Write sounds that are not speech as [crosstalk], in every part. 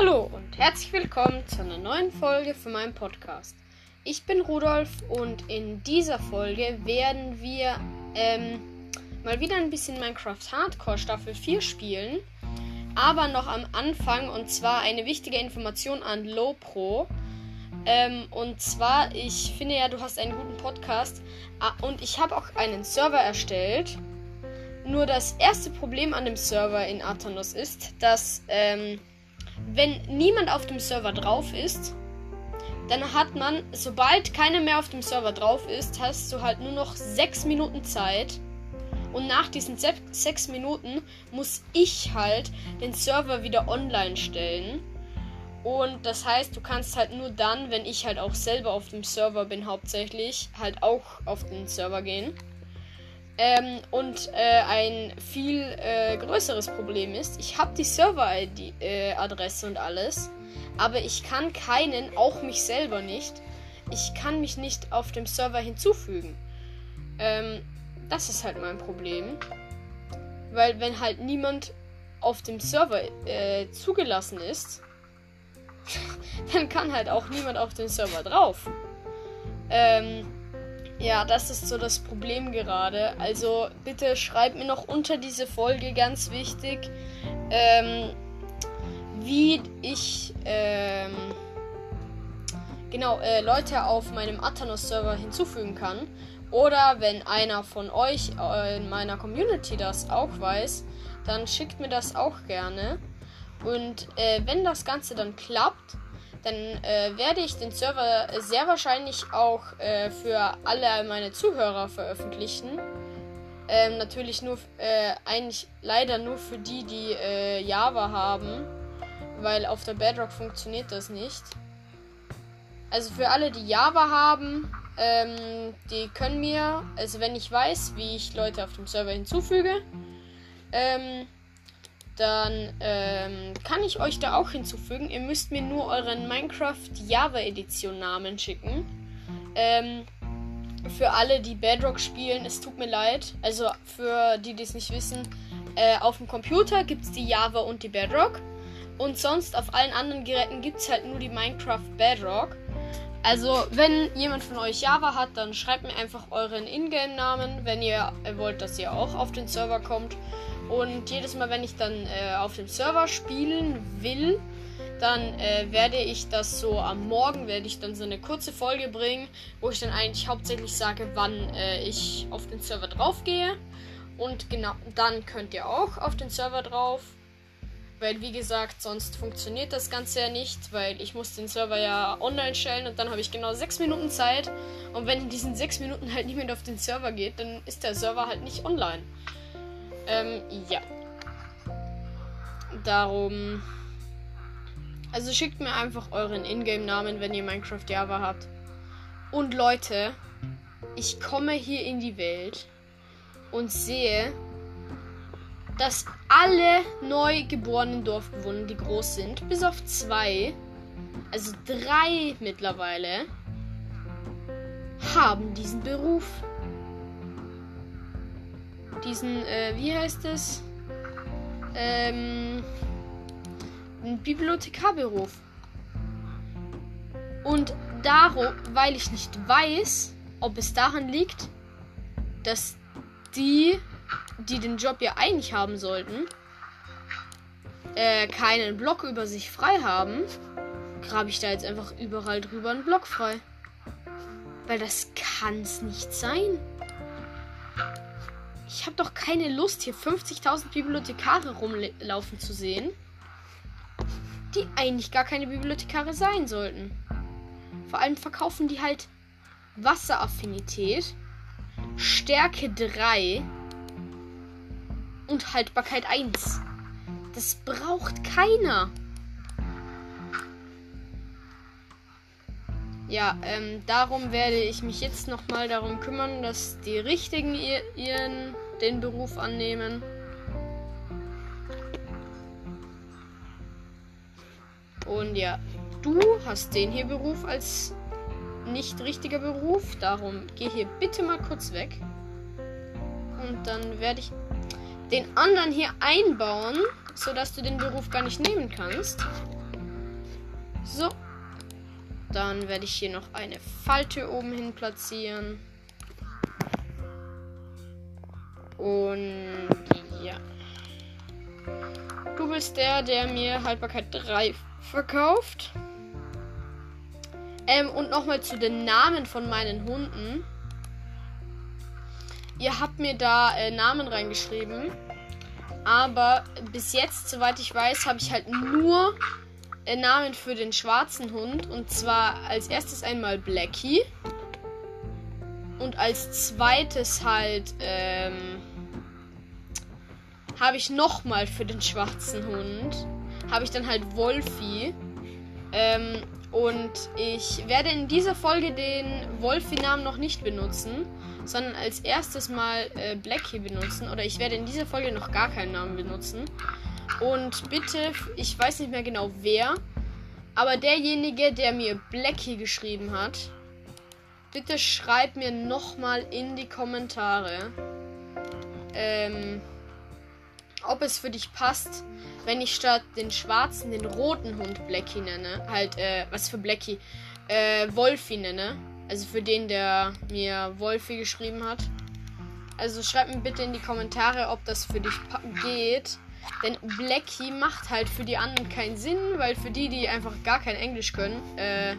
Hallo und herzlich willkommen zu einer neuen Folge von meinem Podcast. Ich bin Rudolf und in dieser Folge werden wir ähm, mal wieder ein bisschen Minecraft Hardcore Staffel 4 spielen. Aber noch am Anfang und zwar eine wichtige Information an Lowpro. Ähm, und zwar, ich finde ja, du hast einen guten Podcast ah, und ich habe auch einen Server erstellt. Nur das erste Problem an dem Server in Athanos ist, dass ähm, wenn niemand auf dem Server drauf ist, dann hat man, sobald keiner mehr auf dem Server drauf ist, hast du halt nur noch sechs Minuten Zeit. Und nach diesen se sechs Minuten muss ich halt den Server wieder online stellen. Und das heißt, du kannst halt nur dann, wenn ich halt auch selber auf dem Server bin, hauptsächlich, halt auch auf den Server gehen. Ähm, und äh, ein viel äh, größeres Problem ist, ich habe die Server-Adresse äh, und alles, aber ich kann keinen, auch mich selber nicht, ich kann mich nicht auf dem Server hinzufügen. Ähm, das ist halt mein Problem. Weil wenn halt niemand auf dem Server äh, zugelassen ist, [laughs] dann kann halt auch niemand auf den Server drauf. Ähm, ja, das ist so das Problem gerade. Also bitte schreibt mir noch unter diese Folge ganz wichtig, ähm, wie ich ähm, genau äh, Leute auf meinem Athanos-Server hinzufügen kann. Oder wenn einer von euch äh, in meiner Community das auch weiß, dann schickt mir das auch gerne. Und äh, wenn das Ganze dann klappt, dann äh, werde ich den Server sehr wahrscheinlich auch äh, für alle meine Zuhörer veröffentlichen. Ähm, natürlich nur, äh, eigentlich leider nur für die, die äh, Java haben, weil auf der Bedrock funktioniert das nicht. Also für alle, die Java haben, ähm, die können mir, also wenn ich weiß, wie ich Leute auf dem Server hinzufüge, ähm, dann ähm, kann ich euch da auch hinzufügen. Ihr müsst mir nur euren Minecraft Java Edition Namen schicken. Ähm, für alle, die Bedrock spielen, es tut mir leid. Also für die, die es nicht wissen, äh, auf dem Computer gibt es die Java und die Bedrock. Und sonst auf allen anderen Geräten gibt es halt nur die Minecraft Bedrock. Also, wenn jemand von euch Java hat, dann schreibt mir einfach euren Ingame-Namen, wenn ihr wollt, dass ihr auch auf den Server kommt. Und jedes Mal, wenn ich dann äh, auf dem Server spielen will, dann äh, werde ich das so am Morgen, werde ich dann so eine kurze Folge bringen, wo ich dann eigentlich hauptsächlich sage, wann äh, ich auf den Server drauf gehe. Und genau, dann könnt ihr auch auf den Server drauf. Weil, wie gesagt, sonst funktioniert das Ganze ja nicht, weil ich muss den Server ja online stellen und dann habe ich genau sechs Minuten Zeit. Und wenn in diesen sechs Minuten halt niemand auf den Server geht, dann ist der Server halt nicht online. Ähm, ja. Darum. Also schickt mir einfach euren Ingame-Namen, wenn ihr Minecraft Java habt. Und Leute, ich komme hier in die Welt und sehe, dass alle neu geborenen Dorfbewohner, die groß sind, bis auf zwei, also drei mittlerweile, haben diesen Beruf diesen, äh, wie heißt es? Ähm, Bibliothekarberuf. Und darum, weil ich nicht weiß, ob es daran liegt, dass die, die den Job ja eigentlich haben sollten, äh, keinen Block über sich frei haben, grabe ich da jetzt einfach überall drüber einen Block frei. Weil das kann's nicht sein. Ich habe doch keine Lust, hier 50.000 Bibliothekare rumlaufen zu sehen, die eigentlich gar keine Bibliothekare sein sollten. Vor allem verkaufen die halt Wasseraffinität, Stärke 3 und Haltbarkeit 1. Das braucht keiner. Ja, ähm, darum werde ich mich jetzt nochmal darum kümmern, dass die Richtigen ihr, ihren den Beruf annehmen. Und ja, du hast den hier Beruf als nicht richtiger Beruf. Darum geh hier bitte mal kurz weg. Und dann werde ich den anderen hier einbauen, sodass du den Beruf gar nicht nehmen kannst. So. Dann werde ich hier noch eine Falte oben hin platzieren. Und ja. Du bist der, der mir Haltbarkeit 3 verkauft. Ähm, und nochmal zu den Namen von meinen Hunden. Ihr habt mir da äh, Namen reingeschrieben. Aber bis jetzt, soweit ich weiß, habe ich halt nur äh, Namen für den schwarzen Hund. Und zwar als erstes einmal Blackie. Und als zweites halt ähm, habe ich nochmal für den schwarzen Hund. Habe ich dann halt Wolfi. Ähm, und ich werde in dieser Folge den Wolfi-Namen noch nicht benutzen, sondern als erstes mal äh, Blackie benutzen. Oder ich werde in dieser Folge noch gar keinen Namen benutzen. Und bitte, ich weiß nicht mehr genau wer, aber derjenige, der mir Blackie geschrieben hat, bitte schreibt mir nochmal in die Kommentare, ähm, ob es für dich passt, wenn ich statt den schwarzen den roten Hund Blackie nenne. Halt, äh, was für Blackie? Äh, Wolfi nenne. Also für den, der mir Wolfi geschrieben hat. Also schreib mir bitte in die Kommentare, ob das für dich geht. Denn Blackie macht halt für die anderen keinen Sinn, weil für die, die einfach gar kein Englisch können, äh,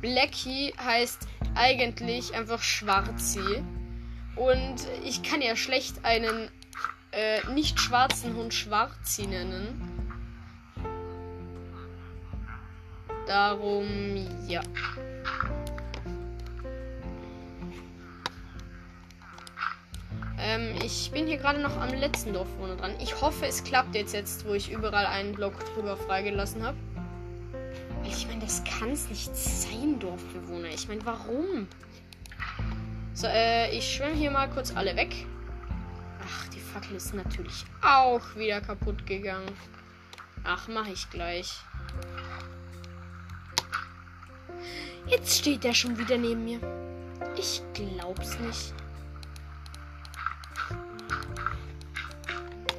Blackie heißt eigentlich einfach Schwarzi. Und ich kann ja schlecht einen äh, nicht schwarzen Hund Schwarzi nennen. Darum, ja. Ähm, ich bin hier gerade noch am letzten Dorfbewohner dran. Ich hoffe, es klappt jetzt, jetzt wo ich überall einen Block drüber freigelassen habe. Ich meine, das kann es nicht sein, Dorfbewohner. Ich meine, warum? So, äh, ich schwimme hier mal kurz alle weg. Fackel ist natürlich auch wieder kaputt gegangen. Ach, mache ich gleich. Jetzt steht er schon wieder neben mir. Ich glaub's nicht.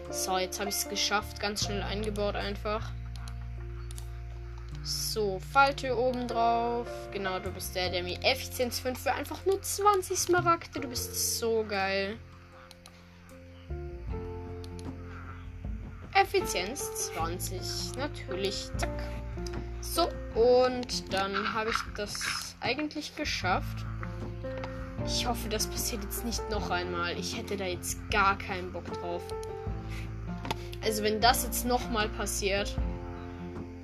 So, jetzt habe ich es geschafft. Ganz schnell eingebaut einfach. So, Falte oben drauf. Genau, du bist der, der mir Effizienz 5 für einfach nur 20 Smaragde. Du bist so geil. Effizienz 20. Natürlich. Zack. So, und dann habe ich das eigentlich geschafft. Ich hoffe, das passiert jetzt nicht noch einmal. Ich hätte da jetzt gar keinen Bock drauf. Also wenn das jetzt nochmal passiert,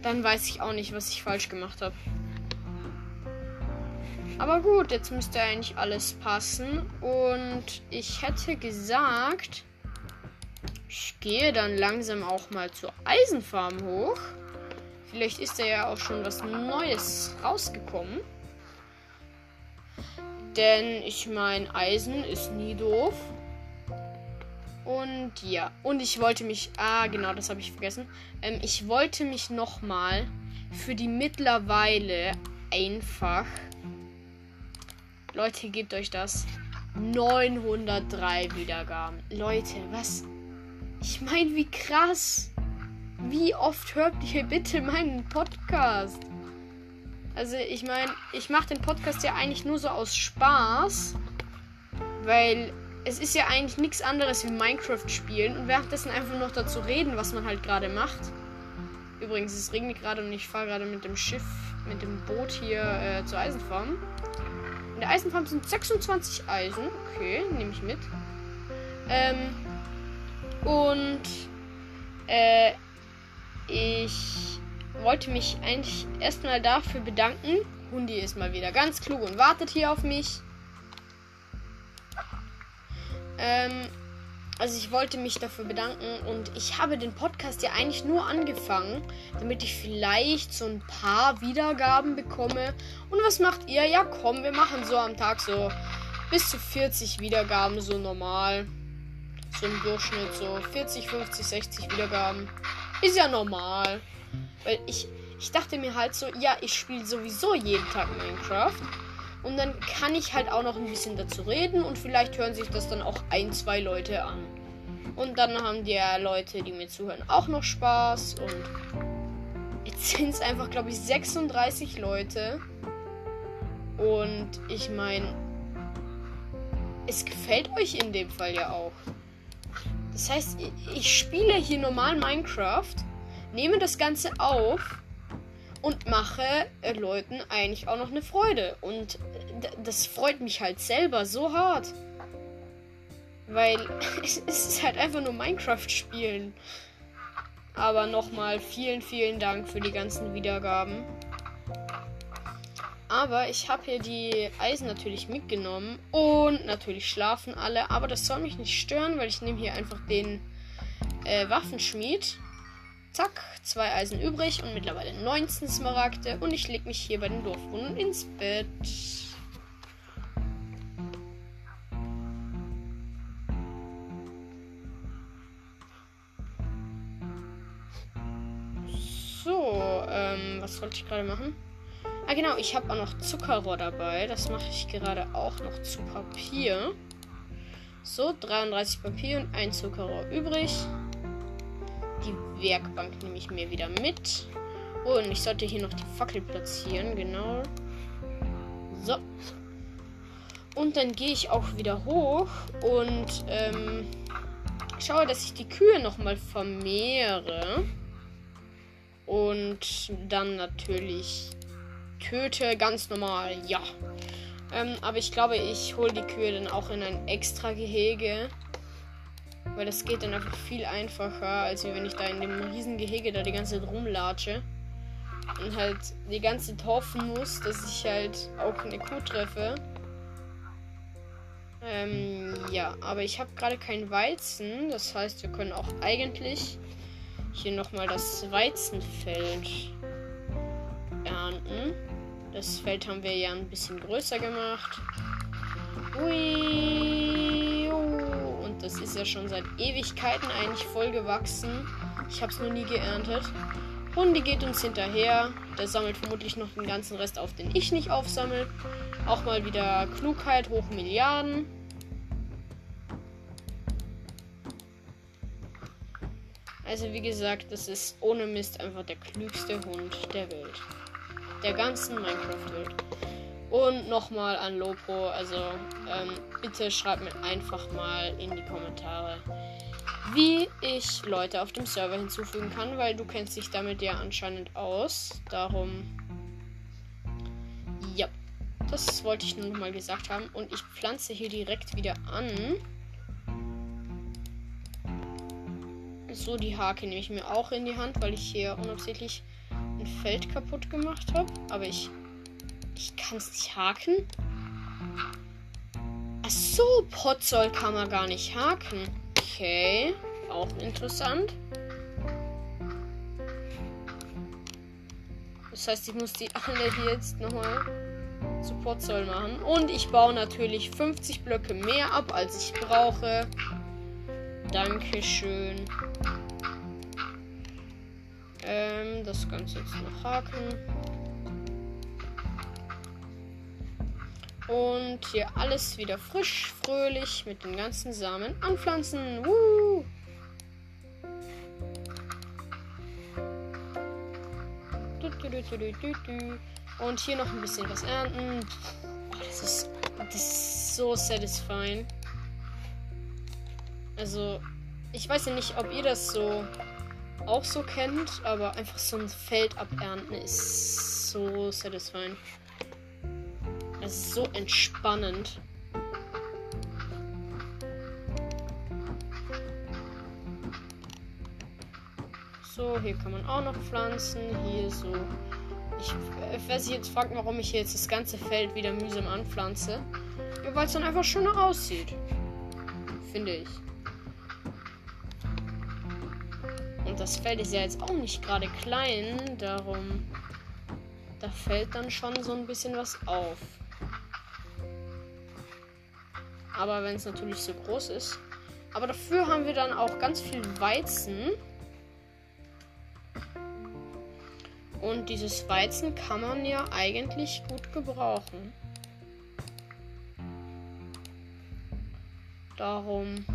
dann weiß ich auch nicht, was ich falsch gemacht habe. Aber gut, jetzt müsste eigentlich alles passen. Und ich hätte gesagt, ich gehe dann langsam auch mal zur Eisenfarm hoch. Vielleicht ist da ja auch schon was Neues rausgekommen. Denn ich meine, Eisen ist nie doof. Und ja, und ich wollte mich, ah genau, das habe ich vergessen. Ähm, ich wollte mich nochmal für die mittlerweile einfach, Leute, gebt euch das, 903 Wiedergaben. Leute, was ich meine, wie krass. Wie oft hört ihr bitte meinen Podcast? Also, ich meine, ich mache den Podcast ja eigentlich nur so aus Spaß. Weil es ist ja eigentlich nichts anderes wie Minecraft spielen und währenddessen einfach noch dazu reden, was man halt gerade macht. Übrigens, es regnet gerade und ich fahre gerade mit dem Schiff, mit dem Boot hier äh, zur Eisenfarm. In der Eisenfarm sind 26 Eisen. Okay, nehme ich mit. Ähm, und äh, ich wollte mich eigentlich erstmal dafür bedanken. Hundi ist mal wieder ganz klug und wartet hier auf mich. Ähm, also ich wollte mich dafür bedanken und ich habe den Podcast ja eigentlich nur angefangen, damit ich vielleicht so ein paar Wiedergaben bekomme. Und was macht ihr? Ja, komm, wir machen so am Tag so bis zu 40 Wiedergaben so normal im Durchschnitt so 40, 50, 60 Wiedergaben. Ist ja normal. Weil ich, ich dachte mir halt so, ja, ich spiele sowieso jeden Tag Minecraft. Und dann kann ich halt auch noch ein bisschen dazu reden und vielleicht hören sich das dann auch ein, zwei Leute an. Und dann haben die Leute, die mir zuhören, auch noch Spaß. Und jetzt sind es einfach, glaube ich, 36 Leute. Und ich meine, es gefällt euch in dem Fall ja auch. Das heißt, ich spiele hier normal Minecraft, nehme das Ganze auf und mache äh, Leuten eigentlich auch noch eine Freude. Und äh, das freut mich halt selber so hart. Weil [laughs] es ist halt einfach nur Minecraft spielen. Aber nochmal vielen, vielen Dank für die ganzen Wiedergaben. Aber ich habe hier die Eisen natürlich mitgenommen. Und natürlich schlafen alle. Aber das soll mich nicht stören, weil ich nehme hier einfach den äh, Waffenschmied. Zack, zwei Eisen übrig und mittlerweile 19 Smaragde. Und ich lege mich hier bei den Dorfwohnern ins Bett. So, ähm, was wollte ich gerade machen? Ah, genau, ich habe auch noch Zuckerrohr dabei. Das mache ich gerade auch noch zu Papier. So, 33 Papier und ein Zuckerrohr übrig. Die Werkbank nehme ich mir wieder mit. Oh, und ich sollte hier noch die Fackel platzieren, genau. So. Und dann gehe ich auch wieder hoch und ähm, schaue, dass ich die Kühe nochmal vermehre. Und dann natürlich töte, ganz normal, ja. Ähm, aber ich glaube, ich hole die Kühe dann auch in ein extra Gehege. Weil das geht dann einfach viel einfacher, als wenn ich da in dem riesen Gehege da die ganze Zeit rumlatsche. Und halt die ganze Zeit hoffen muss, dass ich halt auch eine Kuh treffe. Ähm, ja, aber ich habe gerade kein Weizen. Das heißt, wir können auch eigentlich hier nochmal das Weizenfeld ernten. Das Feld haben wir ja ein bisschen größer gemacht. Ui, und das ist ja schon seit Ewigkeiten eigentlich voll gewachsen. Ich habe es noch nie geerntet. Hundi geht uns hinterher. Der sammelt vermutlich noch den ganzen Rest auf, den ich nicht aufsammle. Auch mal wieder Klugheit hoch Milliarden. Also wie gesagt, das ist ohne Mist einfach der klügste Hund der Welt. Der ganzen Minecraft-Welt. Und nochmal an Lopro, also ähm, bitte schreibt mir einfach mal in die Kommentare, wie ich Leute auf dem Server hinzufügen kann, weil du kennst dich damit ja anscheinend aus. Darum, ja, das wollte ich nur noch mal gesagt haben. Und ich pflanze hier direkt wieder an. So, die Hake nehme ich mir auch in die Hand, weil ich hier unabsichtlich ein Feld kaputt gemacht habe. Aber ich, ich kann es nicht haken. Ach so, Potzoll kann man gar nicht haken. Okay, auch interessant. Das heißt, ich muss die alle jetzt nochmal zu Potzoll machen. Und ich baue natürlich 50 Blöcke mehr ab, als ich brauche. Dankeschön. Ähm, das Ganze jetzt noch haken. Und hier alles wieder frisch, fröhlich mit den ganzen Samen anpflanzen. Woo! Und hier noch ein bisschen was ernten. Oh, das, ist, das ist so satisfying. Also, ich weiß ja nicht, ob ihr das so auch so kennt, aber einfach so ein Feld abernten ist so satisfying. Es ist so entspannend. So, hier kann man auch noch pflanzen. Hier so. Ich, wer sich jetzt fragt, warum ich hier jetzt das ganze Feld wieder mühsam anpflanze. Ja, weil es dann einfach schöner aussieht. Finde ich. Und das Feld ist ja jetzt auch nicht gerade klein, darum da fällt dann schon so ein bisschen was auf. Aber wenn es natürlich so groß ist. Aber dafür haben wir dann auch ganz viel Weizen. Und dieses Weizen kann man ja eigentlich gut gebrauchen. Darum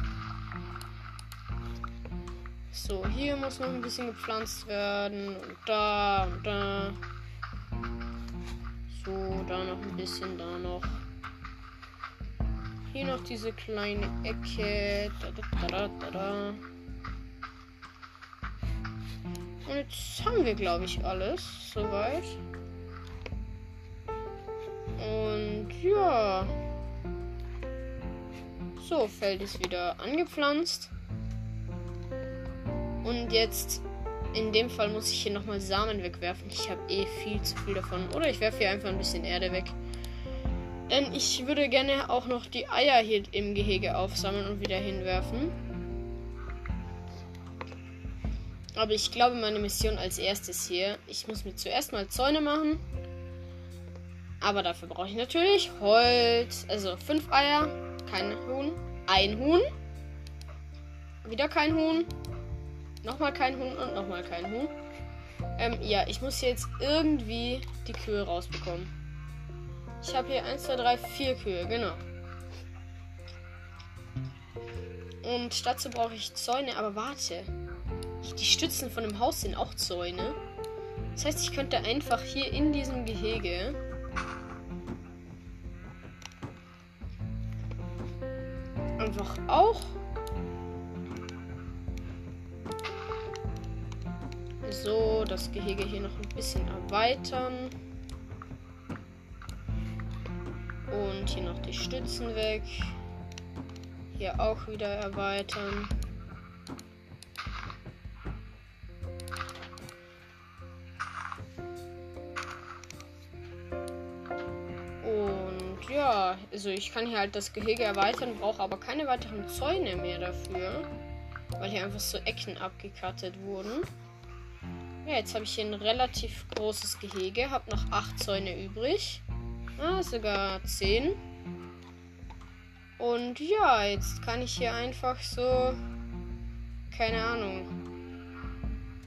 So, hier muss noch ein bisschen gepflanzt werden. Und da und da. So, da noch ein bisschen, da noch. Hier noch diese kleine Ecke. Da, da, da. Und jetzt haben wir, glaube ich, alles soweit. Und ja. So, Feld ist wieder angepflanzt. Und jetzt, in dem Fall, muss ich hier nochmal Samen wegwerfen. Ich habe eh viel zu viel davon. Oder ich werfe hier einfach ein bisschen Erde weg. Denn ich würde gerne auch noch die Eier hier im Gehege aufsammeln und wieder hinwerfen. Aber ich glaube, meine Mission als erstes hier, ich muss mir zuerst mal Zäune machen. Aber dafür brauche ich natürlich Holz. Also fünf Eier, kein Huhn, ein Huhn. Wieder kein Huhn. Nochmal kein Huhn und nochmal kein Huhn. Ähm, ja, ich muss jetzt irgendwie die Kühe rausbekommen. Ich habe hier 1, 2, 3, 4 Kühe, genau. Und dazu brauche ich Zäune, aber warte. Die Stützen von dem Haus sind auch Zäune. Das heißt, ich könnte einfach hier in diesem Gehege einfach auch so das Gehege hier noch ein bisschen erweitern. Und hier noch die Stützen weg. Hier auch wieder erweitern. Und ja, also ich kann hier halt das Gehege erweitern, brauche aber keine weiteren Zäune mehr dafür. Weil hier einfach so Ecken abgekattet wurden. Ja, jetzt habe ich hier ein relativ großes Gehege, habe noch acht Zäune übrig. Ah, sogar zehn. Und ja, jetzt kann ich hier einfach so. Keine Ahnung.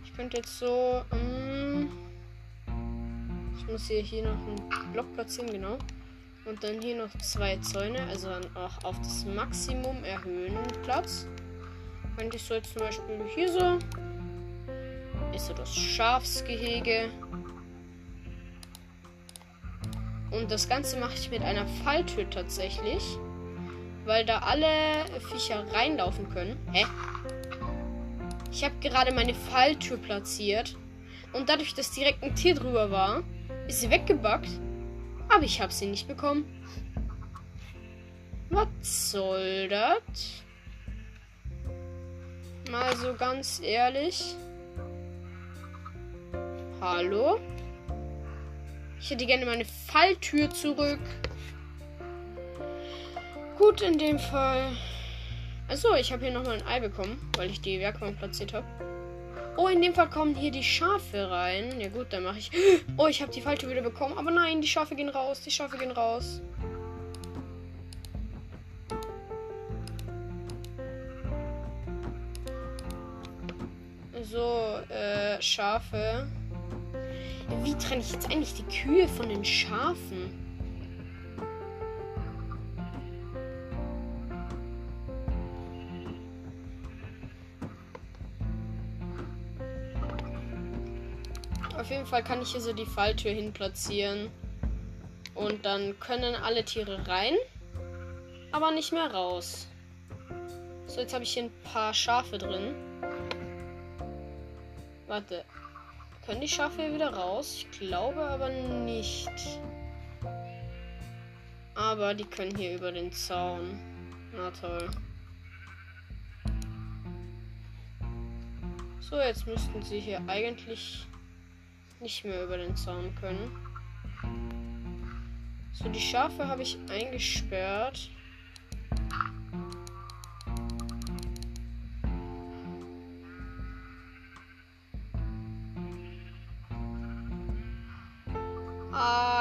Ich könnte jetzt so. Um, ich muss hier, hier noch einen Block platzieren, genau. Und dann hier noch zwei Zäune, also dann auch auf das Maximum erhöhen Platz. Könnte ich so jetzt zum Beispiel hier so ist so das Schafsgehege. Und das Ganze mache ich mit einer Falltür tatsächlich. Weil da alle Viecher reinlaufen können. Hä? Ich habe gerade meine Falltür platziert. Und dadurch, dass direkt ein Tier drüber war, ist sie weggebackt. Aber ich habe sie nicht bekommen. Was soll das? Mal so ganz ehrlich. Hallo? Ich hätte gerne meine Falltür zurück. Gut, in dem Fall. Achso, ich habe hier nochmal ein Ei bekommen, weil ich die Werkbank platziert habe. Oh, in dem Fall kommen hier die Schafe rein. Ja gut, dann mache ich. Oh, ich habe die Falltür wieder bekommen. Aber nein, die Schafe gehen raus. Die Schafe gehen raus. So, äh, Schafe. Wie trenne ich jetzt eigentlich die Kühe von den Schafen? Auf jeden Fall kann ich hier so die Falltür hin platzieren. Und dann können alle Tiere rein, aber nicht mehr raus. So, jetzt habe ich hier ein paar Schafe drin. Warte, können die Schafe hier wieder raus? Ich glaube aber nicht. Aber die können hier über den Zaun. Na toll. So, jetzt müssten sie hier eigentlich nicht mehr über den Zaun können. So, die Schafe habe ich eingesperrt.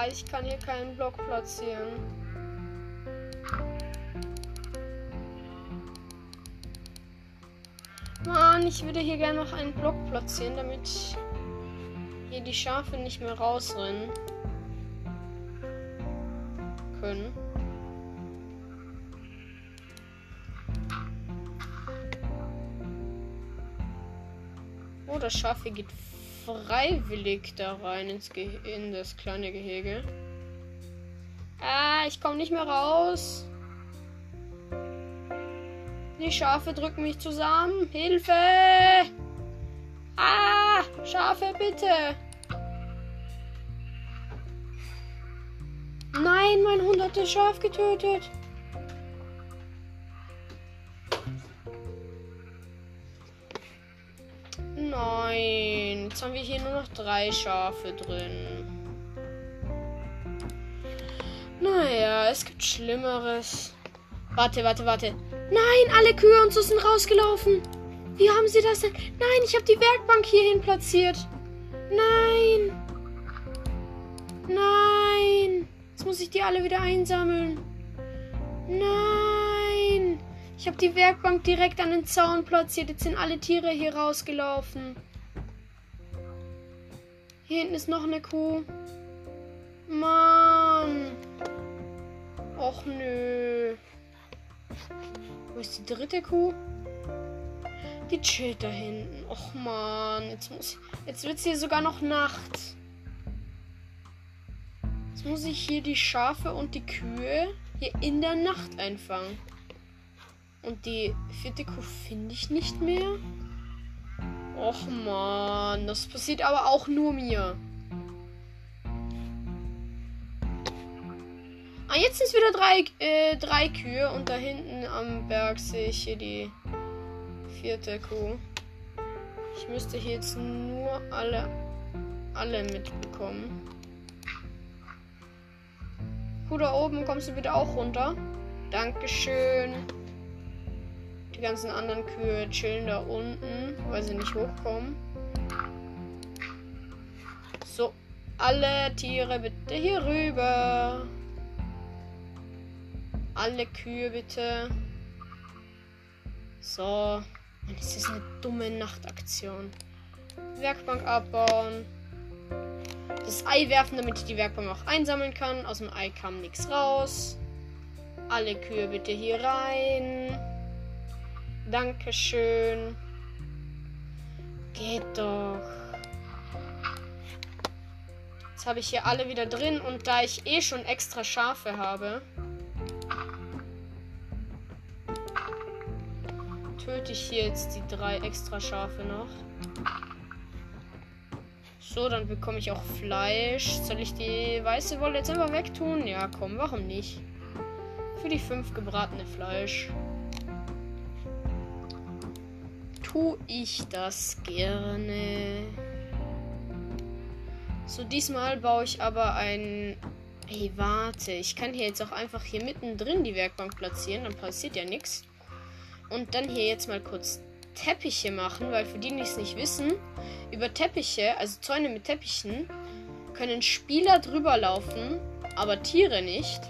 Ich kann hier keinen Block platzieren. Mann, ich würde hier gerne noch einen Block platzieren, damit hier die Schafe nicht mehr rausrennen können. Oh, das Schaf hier geht freiwillig da rein ins Ge in das kleine Gehege. Ah, ich komme nicht mehr raus. Die Schafe drücken mich zusammen. Hilfe! Ah, Schafe, bitte! Nein, mein Hund hat das Schaf getötet. Haben wir hier nur noch drei Schafe drin. Naja, es gibt Schlimmeres. Warte, warte, warte. Nein, alle Kühe und so sind rausgelaufen. Wie haben sie das denn? Nein, ich habe die Werkbank hierhin platziert. Nein. Nein. Jetzt muss ich die alle wieder einsammeln. Nein. Ich habe die Werkbank direkt an den Zaun platziert. Jetzt sind alle Tiere hier rausgelaufen. Hier hinten ist noch eine Kuh. Mann. Och nö. Wo ist die dritte Kuh? Die chillt da hinten. Och man. Jetzt muss. Jetzt wird es hier sogar noch Nacht. Jetzt muss ich hier die Schafe und die Kühe hier in der Nacht einfangen. Und die vierte Kuh finde ich nicht mehr. Och man, das passiert aber auch nur mir. Ah, jetzt sind es wieder drei, äh, drei Kühe und da hinten am Berg sehe ich hier die vierte Kuh. Ich müsste hier jetzt nur alle, alle mitbekommen. Kuh da oben, kommst du bitte auch runter? Dankeschön. Die ganzen anderen Kühe chillen da unten, weil sie nicht hochkommen. So, alle Tiere bitte hier rüber. Alle Kühe bitte. So. Das ist eine dumme Nachtaktion. Werkbank abbauen das Ei werfen, damit ich die Werkbank auch einsammeln kann. Aus dem Ei kam nichts raus. Alle Kühe bitte hier rein. Dankeschön. Geht doch. Jetzt habe ich hier alle wieder drin und da ich eh schon extra Schafe habe, töte ich hier jetzt die drei extra Schafe noch. So, dann bekomme ich auch Fleisch. Soll ich die weiße Wolle jetzt einfach wegtun? Ja, komm, warum nicht? Für die fünf gebratene Fleisch. Tu ich das gerne. So, diesmal baue ich aber ein. Hey, warte. Ich kann hier jetzt auch einfach hier mittendrin die Werkbank platzieren. Dann passiert ja nichts. Und dann hier jetzt mal kurz Teppiche machen, weil für die, die es nicht wissen, über Teppiche, also Zäune mit Teppichen, können Spieler drüber laufen, aber Tiere nicht.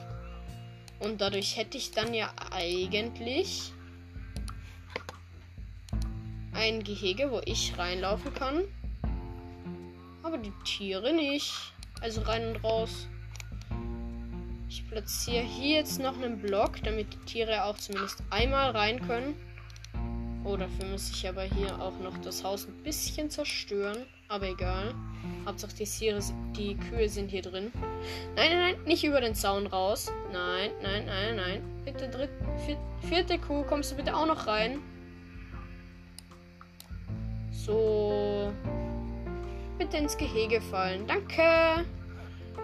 Und dadurch hätte ich dann ja eigentlich ein Gehege, wo ich reinlaufen kann. Aber die Tiere nicht. Also rein und raus. Ich platziere hier jetzt noch einen Block, damit die Tiere auch zumindest einmal rein können. Oh, dafür muss ich aber hier auch noch das Haus ein bisschen zerstören. Aber egal. Hauptsache die, Tiere, die Kühe sind hier drin. Nein, nein, nein, nicht über den Zaun raus. Nein, nein, nein, nein. Bitte dritte, vierte Kuh, kommst du bitte auch noch rein? So. Bitte ins Gehege fallen. Danke.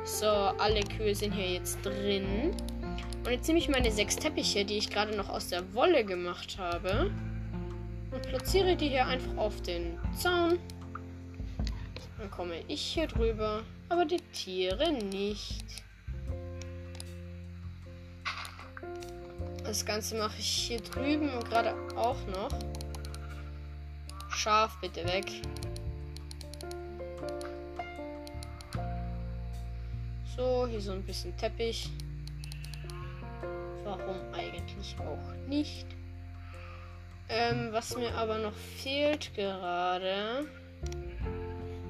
So, alle Kühe sind hier jetzt drin. Und jetzt nehme ich meine sechs Teppiche, die ich gerade noch aus der Wolle gemacht habe und platziere die hier einfach auf den Zaun. Dann komme ich hier drüber, aber die Tiere nicht. Das Ganze mache ich hier drüben und gerade auch noch. Schaf bitte weg. So, hier so ein bisschen Teppich. Warum eigentlich auch nicht? Ähm, was mir aber noch fehlt gerade.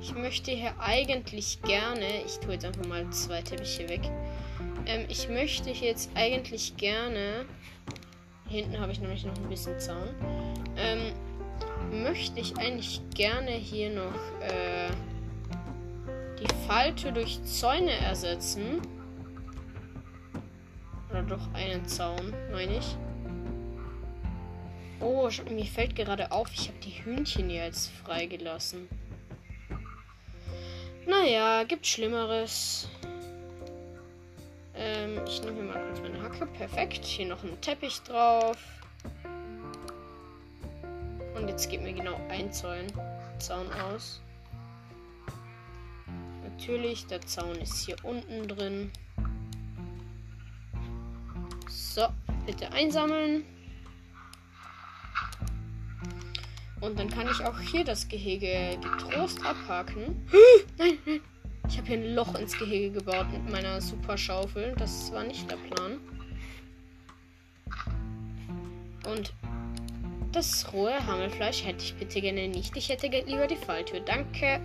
Ich möchte hier eigentlich gerne. Ich tue jetzt einfach mal zwei Teppiche weg. Ähm, ich möchte hier jetzt eigentlich gerne. Hinten habe ich nämlich noch ein bisschen Zaun. Ähm, möchte ich eigentlich gerne hier noch äh, die Falltür durch Zäune ersetzen. Oder durch einen Zaun, meine ich. Oh, mir fällt gerade auf, ich habe die Hühnchen jetzt freigelassen. Naja, gibt Schlimmeres. Ähm, ich nehme hier mal kurz meine Hacke. Perfekt. Hier noch ein Teppich drauf. Jetzt geht mir genau ein Zaun, Zaun aus. Natürlich, der Zaun ist hier unten drin. So, bitte einsammeln. Und dann kann ich auch hier das Gehege getrost abhaken. Nein, nein. Ich habe hier ein Loch ins Gehege gebaut mit meiner Superschaufel. Das war nicht der Plan. Und das rohe Hammelfleisch hätte ich bitte gerne nicht. Ich hätte lieber die Falltür. Danke.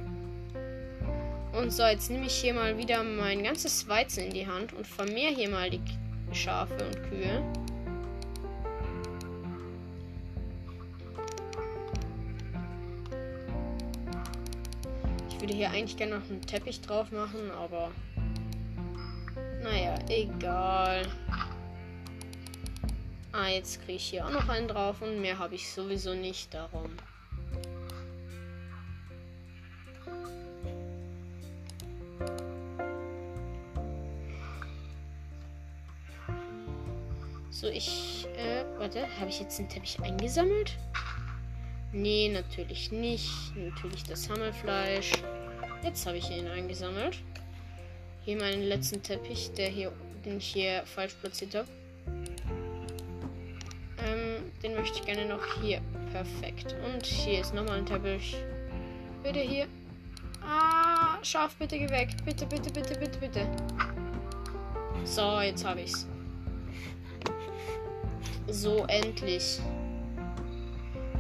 Und so, jetzt nehme ich hier mal wieder mein ganzes Weizen in die Hand und vermehre hier mal die Schafe und Kühe. würde hier eigentlich gerne noch einen Teppich drauf machen, aber naja, egal. Ah, jetzt kriege ich hier auch noch einen drauf und mehr habe ich sowieso nicht darum. So, ich, äh, warte, habe ich jetzt den Teppich eingesammelt? Nee, natürlich nicht. Natürlich das Hammelfleisch. Jetzt habe ich ihn eingesammelt. Hier meinen letzten Teppich, der hier, den ich hier falsch platziert habe. Den möchte ich gerne noch hier. Perfekt. Und hier ist nochmal ein Teppich. Bitte hier. Ah, Schaf, bitte geh weg. Bitte, bitte, bitte, bitte, bitte. So, jetzt habe ich's. So, endlich.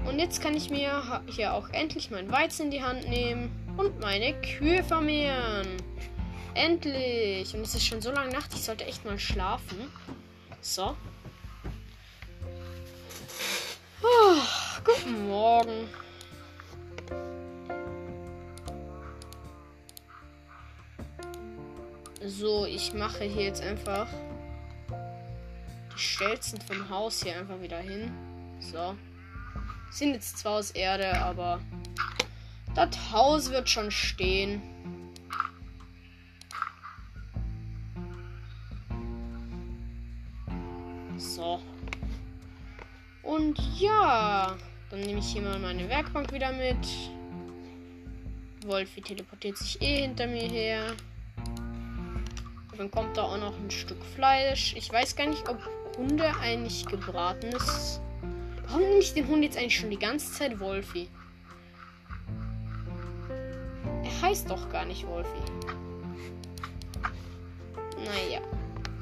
Und jetzt kann ich mir hier auch endlich mein Weizen in die Hand nehmen und meine Kühe vermehren. Endlich. Und es ist schon so lange Nacht, ich sollte echt mal schlafen. So. Guten Morgen. So, ich mache hier jetzt einfach die Stelzen vom Haus hier einfach wieder hin. So. Sind jetzt zwar aus Erde, aber das Haus wird schon stehen. So. Und ja, dann nehme ich hier mal meine Werkbank wieder mit. Wolfi teleportiert sich eh hinter mir her. dann kommt da auch noch ein Stück Fleisch. Ich weiß gar nicht, ob Hunde eigentlich gebratenes Warum nenne ich den Hund jetzt eigentlich schon die ganze Zeit Wolfi? Er heißt doch gar nicht Wolfi. Naja.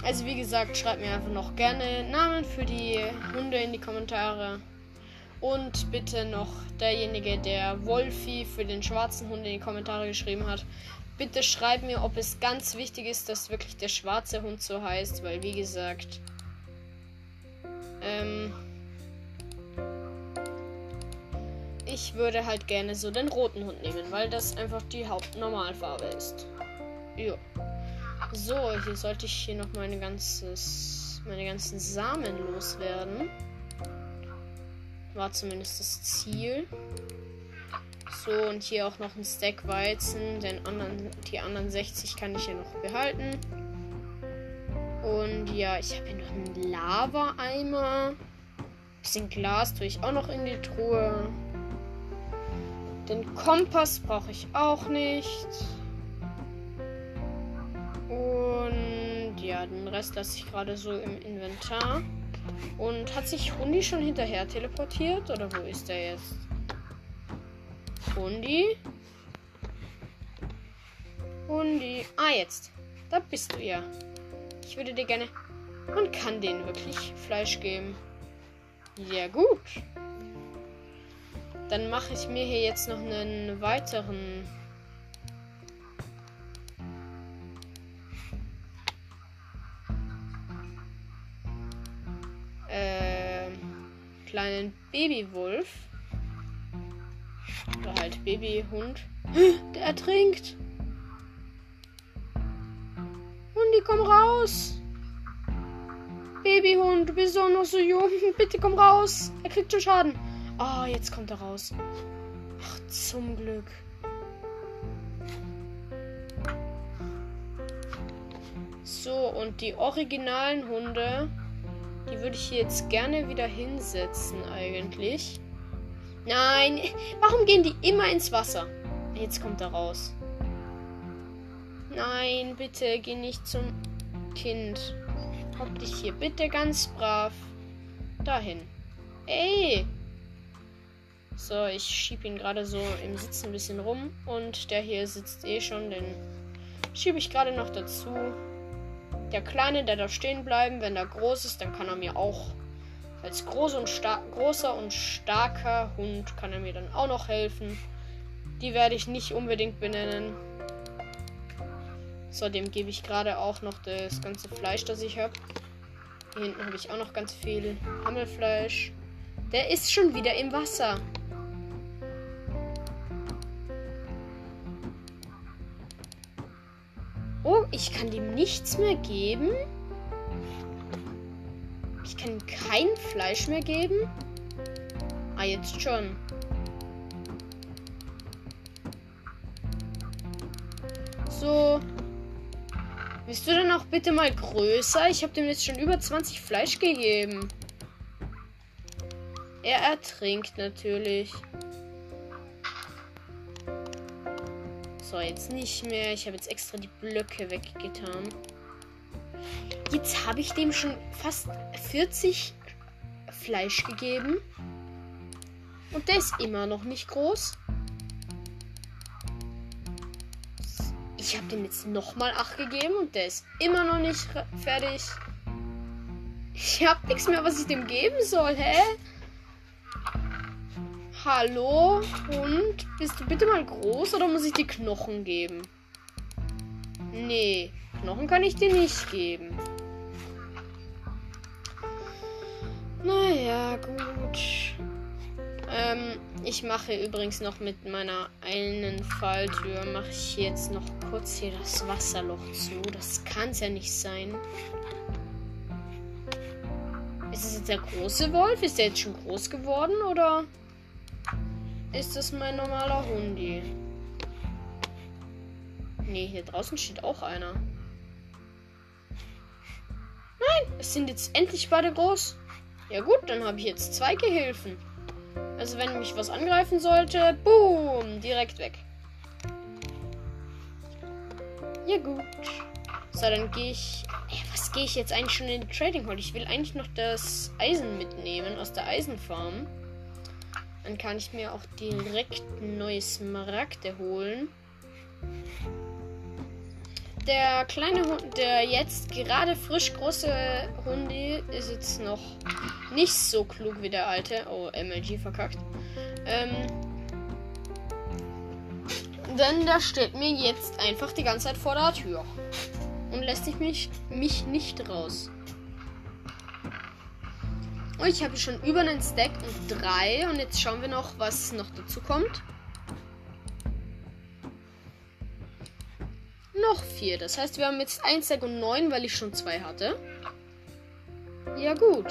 Also wie gesagt, schreibt mir einfach noch gerne Namen für die Hunde in die Kommentare. Und bitte noch derjenige, der Wolfi für den schwarzen Hund in die Kommentare geschrieben hat. Bitte schreibt mir, ob es ganz wichtig ist, dass wirklich der schwarze Hund so heißt, weil wie gesagt, ähm, ich würde halt gerne so den roten Hund nehmen, weil das einfach die Hauptnormalfarbe ist. Ja. So, hier sollte ich hier noch meine ganzes, meine ganzen Samen loswerden. War zumindest das Ziel. So, und hier auch noch ein Stack Weizen. Den anderen, die anderen 60 kann ich ja noch behalten. Und ja, ich habe hier noch einen Lava-Eimer. Bisschen Glas tue ich auch noch in die Truhe. Den Kompass brauche ich auch nicht. Und ja, den Rest lasse ich gerade so im Inventar. Und hat sich Hundi schon hinterher teleportiert? Oder wo ist er jetzt? Hundi? Hundi. Ah, jetzt. Da bist du ja. Ich würde dir gerne. Man kann denen wirklich Fleisch geben. Ja, gut. Dann mache ich mir hier jetzt noch einen weiteren äh, kleinen Babywolf. Oder halt Babyhund. [gasps] Der ertrinkt. Hundi, komm raus. Babyhund, du bist doch noch so jung. [laughs] Bitte komm raus. Er kriegt schon Schaden. Ah, oh, jetzt kommt er raus. Ach, zum Glück. So, und die originalen Hunde, die würde ich hier jetzt gerne wieder hinsetzen eigentlich. Nein, warum gehen die immer ins Wasser? Jetzt kommt er raus. Nein, bitte geh nicht zum Kind. Hock dich hier bitte ganz brav dahin. Ey! So, ich schieb ihn gerade so im Sitzen ein bisschen rum. Und der hier sitzt eh schon, den schiebe ich gerade noch dazu. Der Kleine, der da stehen bleiben, wenn er groß ist, dann kann er mir auch als groß und großer und starker Hund kann er mir dann auch noch helfen. Die werde ich nicht unbedingt benennen. So, dem gebe ich gerade auch noch das ganze Fleisch, das ich habe. Hier hinten habe ich auch noch ganz viel Hammelfleisch. Der ist schon wieder im Wasser. Ich kann dem nichts mehr geben. Ich kann ihm kein Fleisch mehr geben. Ah, jetzt schon. So. Bist du dann auch bitte mal größer? Ich habe dem jetzt schon über 20 Fleisch gegeben. Er ertrinkt natürlich. So, jetzt nicht mehr. Ich habe jetzt extra die Blöcke weggetan. Jetzt habe ich dem schon fast 40 Fleisch gegeben. Und der ist immer noch nicht groß. Ich habe dem jetzt nochmal 8 gegeben und der ist immer noch nicht fertig. Ich habe nichts mehr, was ich dem geben soll, hä? Hallo? Und bist du bitte mal groß oder muss ich dir Knochen geben? Nee, Knochen kann ich dir nicht geben. Naja, gut. Ähm, ich mache übrigens noch mit meiner einen Falltür, mache ich jetzt noch kurz hier das Wasserloch zu. Das kann es ja nicht sein. Ist es jetzt der große Wolf? Ist der jetzt schon groß geworden oder? Ist das mein normaler Hundi. Nee, hier draußen steht auch einer. Nein, es sind jetzt endlich beide groß. Ja gut, dann habe ich jetzt zwei Gehilfen. Also wenn mich was angreifen sollte, boom, direkt weg. Ja gut. So, dann gehe ich... Was gehe ich jetzt eigentlich schon in die Trading Hall? Ich will eigentlich noch das Eisen mitnehmen aus der Eisenfarm. Dann kann ich mir auch direkt neue Smaragde holen. Der kleine Hund, der jetzt gerade frisch große Hunde ist jetzt noch nicht so klug wie der alte. Oh, MLG verkackt. Ähm, denn der steht mir jetzt einfach die ganze Zeit vor der Tür. Und lässt mich, mich nicht raus. Oh, ich habe schon über einen Stack und drei. Und jetzt schauen wir noch, was noch dazu kommt. Noch vier. Das heißt, wir haben jetzt ein Stack und neun, weil ich schon zwei hatte. Ja, gut.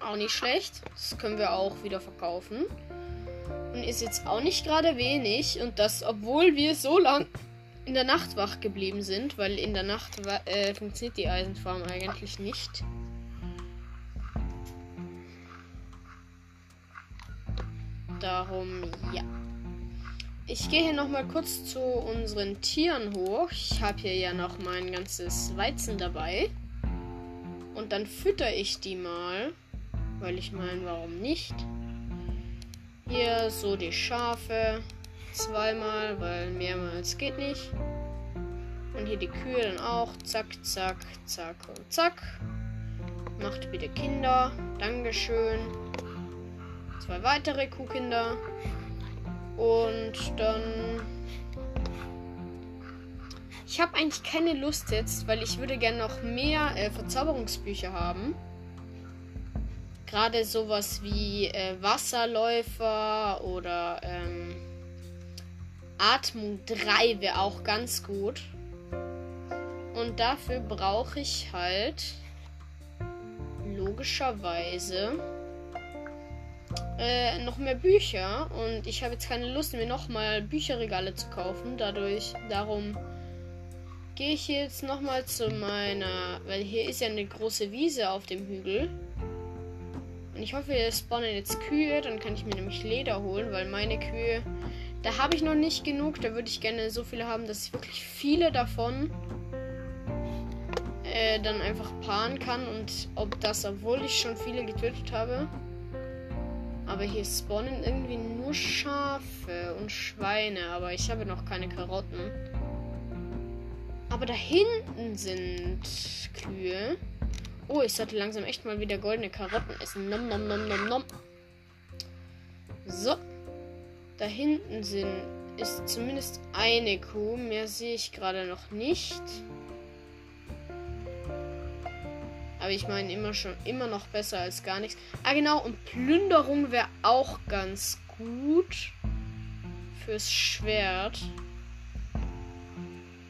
Auch nicht schlecht. Das können wir auch wieder verkaufen. Und ist jetzt auch nicht gerade wenig. Und das, obwohl wir so lang in der Nacht wach geblieben sind, weil in der Nacht äh, funktioniert die Eisenfarm eigentlich nicht. Darum, ja. Ich gehe hier noch mal kurz zu unseren Tieren hoch. Ich habe hier ja noch mein ganzes Weizen dabei. Und dann fütter ich die mal. Weil ich meine, warum nicht? Hier so die Schafe. Zweimal, weil mehrmals geht nicht. Und hier die Kühe dann auch. Zack, zack, zack und zack. Macht bitte Kinder. Dankeschön zwei weitere Kuhkinder. Und dann. Ich habe eigentlich keine Lust jetzt, weil ich würde gerne noch mehr äh, Verzauberungsbücher haben. Gerade sowas wie äh, Wasserläufer oder ähm, Atmung 3 wäre auch ganz gut. Und dafür brauche ich halt logischerweise äh, noch mehr Bücher. Und ich habe jetzt keine Lust, mir nochmal Bücherregale zu kaufen. Dadurch, darum gehe ich jetzt nochmal zu meiner. Weil hier ist ja eine große Wiese auf dem Hügel. Und ich hoffe, es spawnen jetzt Kühe. Dann kann ich mir nämlich Leder holen, weil meine Kühe. Da habe ich noch nicht genug. Da würde ich gerne so viele haben, dass ich wirklich viele davon äh, dann einfach paaren kann. Und ob das, obwohl ich schon viele getötet habe. Aber hier spawnen irgendwie nur Schafe und Schweine. Aber ich habe noch keine Karotten. Aber da hinten sind Kühe. Oh, ich sollte langsam echt mal wieder goldene Karotten essen. Nom, nom, nom, nom, nom. So. Da hinten sind, ist zumindest eine Kuh. Mehr sehe ich gerade noch nicht. Aber ich meine immer schon immer noch besser als gar nichts. Ah genau, und Plünderung wäre auch ganz gut fürs Schwert.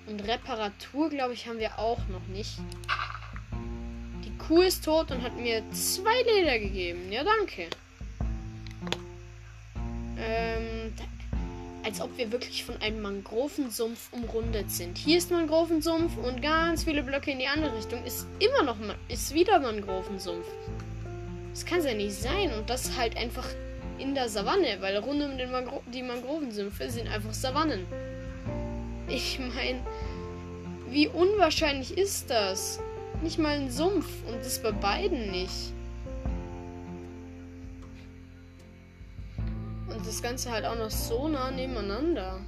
Und Reparatur, glaube ich, haben wir auch noch nicht. Kuh ist tot und hat mir zwei Leder gegeben. Ja, danke. Als ob wir wirklich von einem Mangrovensumpf umrundet sind. Hier ist Mangrovensumpf und ganz viele Blöcke in die andere Richtung ist immer noch ist wieder Mangrovensumpf. Das kann ja nicht sein und das halt einfach in der Savanne, weil rund um den Mangro die Mangrovensümpfe sind einfach Savannen. Ich meine, wie unwahrscheinlich ist das? Nicht mal ein Sumpf und das bei beiden nicht. Das Ganze halt auch noch so nah nebeneinander.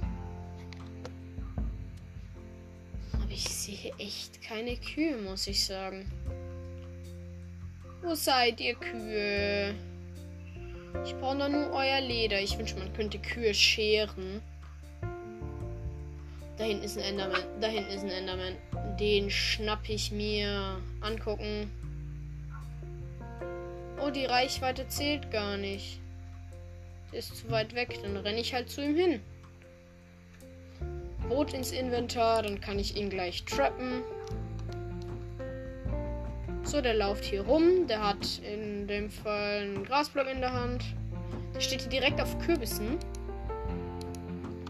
Aber ich sehe echt keine Kühe, muss ich sagen. Wo seid ihr Kühe? Ich brauche doch nur euer Leder. Ich wünsche, man könnte Kühe scheren. Da hinten ist ein Enderman. Da hinten ist ein Enderman. Den schnapp ich mir. Angucken. Oh, die Reichweite zählt gar nicht. Ist zu weit weg. Dann renne ich halt zu ihm hin. Boot ins Inventar. Dann kann ich ihn gleich trappen. So, der läuft hier rum. Der hat in dem Fall einen Grasblock in der Hand. Der steht hier direkt auf Kürbissen.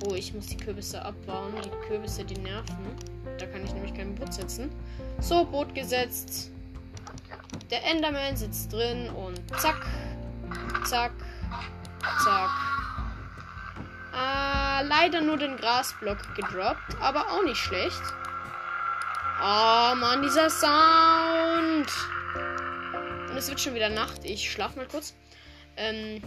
Oh, ich muss die Kürbisse abbauen. Die Kürbisse, die nerven. Da kann ich nämlich kein Boot setzen. So, Boot gesetzt. Der Enderman sitzt drin und zack, zack, zack. Äh, leider nur den Grasblock gedroppt, aber auch nicht schlecht. Oh Mann, dieser Sound. Und es wird schon wieder Nacht. Ich schlaf mal kurz. Ähm,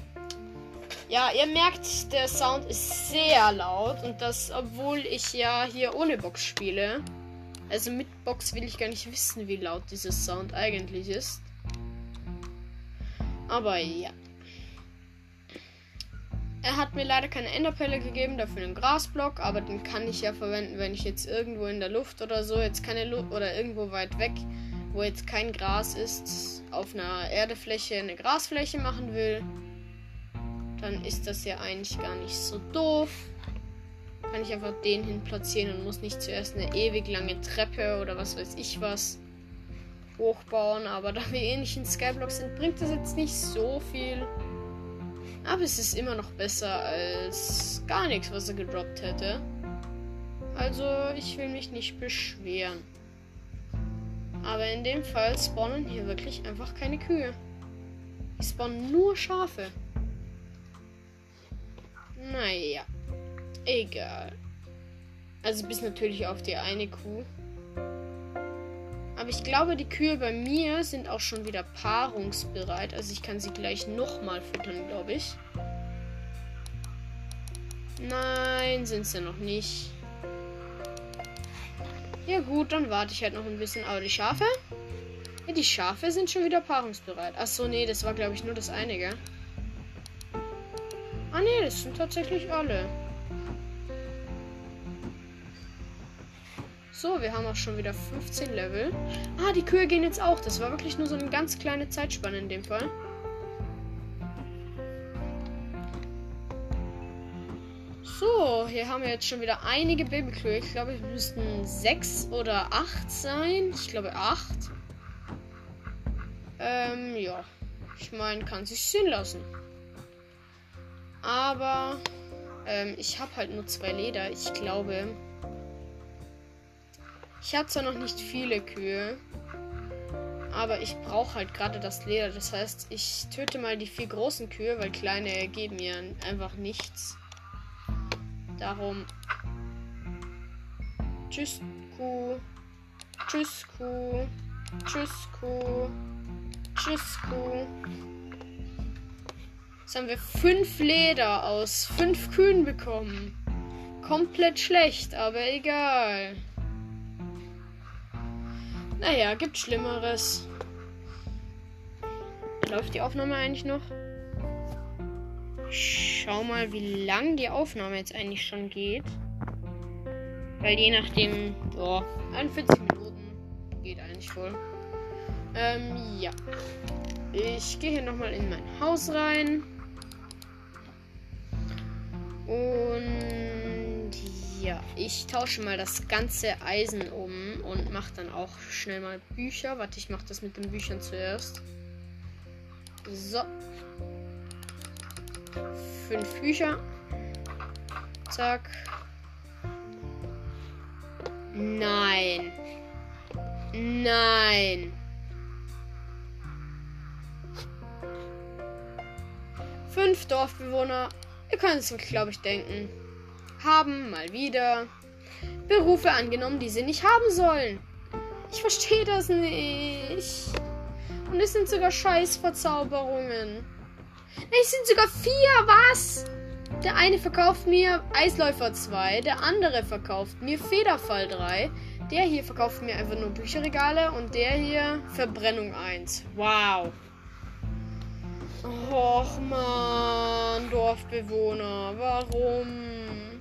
ja, ihr merkt, der Sound ist sehr laut und das, obwohl ich ja hier ohne Box spiele. Also mit Box will ich gar nicht wissen, wie laut dieser Sound eigentlich ist. Aber ja. Er hat mir leider keine Enderpelle gegeben, dafür einen Grasblock, aber den kann ich ja verwenden, wenn ich jetzt irgendwo in der Luft oder so, jetzt keine Luft oder irgendwo weit weg, wo jetzt kein Gras ist, auf einer Erdefläche eine Grasfläche machen will dann ist das ja eigentlich gar nicht so doof. Kann ich einfach den hin platzieren und muss nicht zuerst eine ewig lange Treppe oder was weiß ich was hochbauen. Aber da wir eh nicht in Skyblock sind, bringt das jetzt nicht so viel. Aber es ist immer noch besser als gar nichts, was er gedroppt hätte. Also ich will mich nicht beschweren. Aber in dem Fall spawnen hier wirklich einfach keine Kühe. Die spawnen nur Schafe. Naja. Egal. Also bis natürlich auf die eine Kuh. Aber ich glaube, die Kühe bei mir sind auch schon wieder paarungsbereit. Also ich kann sie gleich nochmal füttern, glaube ich. Nein, sind sie noch nicht. Ja gut, dann warte ich halt noch ein bisschen. Aber die Schafe? Ja, die Schafe sind schon wieder paarungsbereit. Achso, nee, das war glaube ich nur das eine, gell? Ah ne, das sind tatsächlich alle. So, wir haben auch schon wieder 15 Level. Ah, die Kühe gehen jetzt auch. Das war wirklich nur so eine ganz kleine Zeitspanne in dem Fall. So, hier haben wir jetzt schon wieder einige Babykühe. Ich glaube, es müssten sechs oder acht sein. Ich glaube acht. Ähm, ja. Ich meine, kann sich sehen lassen. Aber ähm, ich habe halt nur zwei Leder. Ich glaube, ich habe zwar noch nicht viele Kühe. Aber ich brauche halt gerade das Leder. Das heißt, ich töte mal die vier großen Kühe, weil kleine geben mir einfach nichts. Darum. Tschüss, Kuh. Tschüss, Kuh. Tschüss, Kuh. Tschüss, Kuh. Jetzt haben wir fünf Leder aus fünf Kühen bekommen. Komplett schlecht, aber egal. Naja, gibt Schlimmeres. Läuft die Aufnahme eigentlich noch? schau mal, wie lang die Aufnahme jetzt eigentlich schon geht. Weil je nachdem, ja, 41 Minuten geht eigentlich voll. Ähm, ja. Ich gehe hier nochmal in mein Haus rein. Und ja, ich tausche mal das ganze Eisen um und mache dann auch schnell mal Bücher. Warte, ich mache das mit den Büchern zuerst. So, fünf Bücher. Zack. Nein. Nein. Fünf Dorfbewohner, ihr könnt es glaube ich, denken, haben mal wieder Berufe angenommen, die sie nicht haben sollen. Ich verstehe das nicht. Und es sind sogar Scheißverzauberungen. Es sind sogar vier, was? Der eine verkauft mir Eisläufer 2, der andere verkauft mir Federfall 3, der hier verkauft mir einfach nur Bücherregale und der hier Verbrennung 1. Wow. Och man, Dorfbewohner, warum?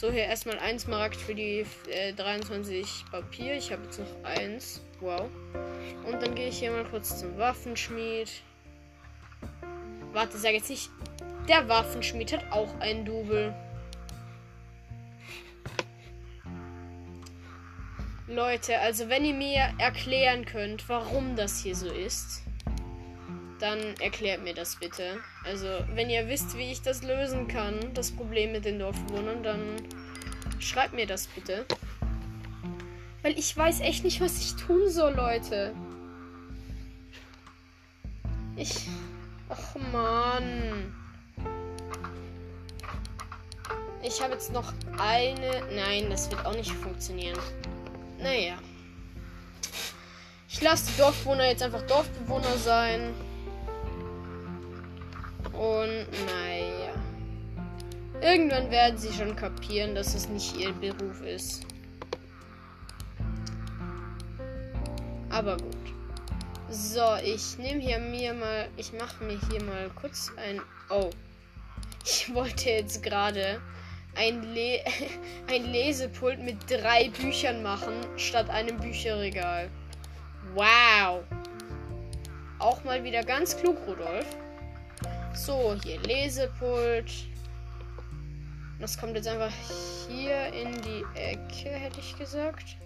So, hier erstmal ein Smaragd für die äh, 23 Papier. Ich habe jetzt noch eins. Wow. Und dann gehe ich hier mal kurz zum Waffenschmied. Warte, sag jetzt nicht. Der Waffenschmied hat auch ein Double. Leute, also wenn ihr mir erklären könnt, warum das hier so ist, dann erklärt mir das bitte. Also, wenn ihr wisst, wie ich das lösen kann, das Problem mit den Dorfbewohnern, dann schreibt mir das bitte. Weil ich weiß echt nicht, was ich tun soll, Leute. Ich. Ach man. Ich habe jetzt noch eine. Nein, das wird auch nicht funktionieren. Naja. Ich lasse die Dorfbewohner jetzt einfach Dorfbewohner sein. Und naja. Irgendwann werden sie schon kapieren, dass es nicht ihr Beruf ist. Aber gut. So, ich nehme hier mir mal. Ich mache mir hier mal kurz ein. Oh. Ich wollte jetzt gerade ein, Le [laughs] ein Lesepult mit drei Büchern machen, statt einem Bücherregal. Wow. Auch mal wieder ganz klug, Rudolf. So, hier Lesepult. Das kommt jetzt einfach hier in die Ecke, hätte ich gesagt.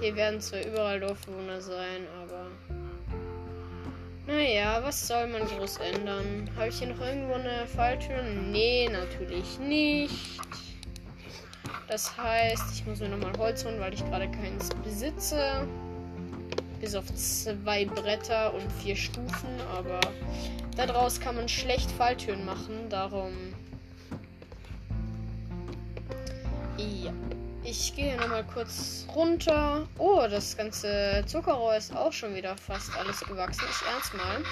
Hier werden zwar überall Dorfbewohner sein, aber. Naja, was soll man groß ändern? Habe ich hier noch irgendwo eine Falltür? Nee, natürlich nicht. Das heißt, ich muss mir nochmal Holz holen, weil ich gerade keins besitze. Bis auf zwei Bretter und vier Stufen, aber daraus kann man schlecht Falltüren machen, darum. Ja. Ich gehe nochmal kurz runter. Oh, das ganze Zuckerrohr ist auch schon wieder fast alles gewachsen. Ich ernst mal.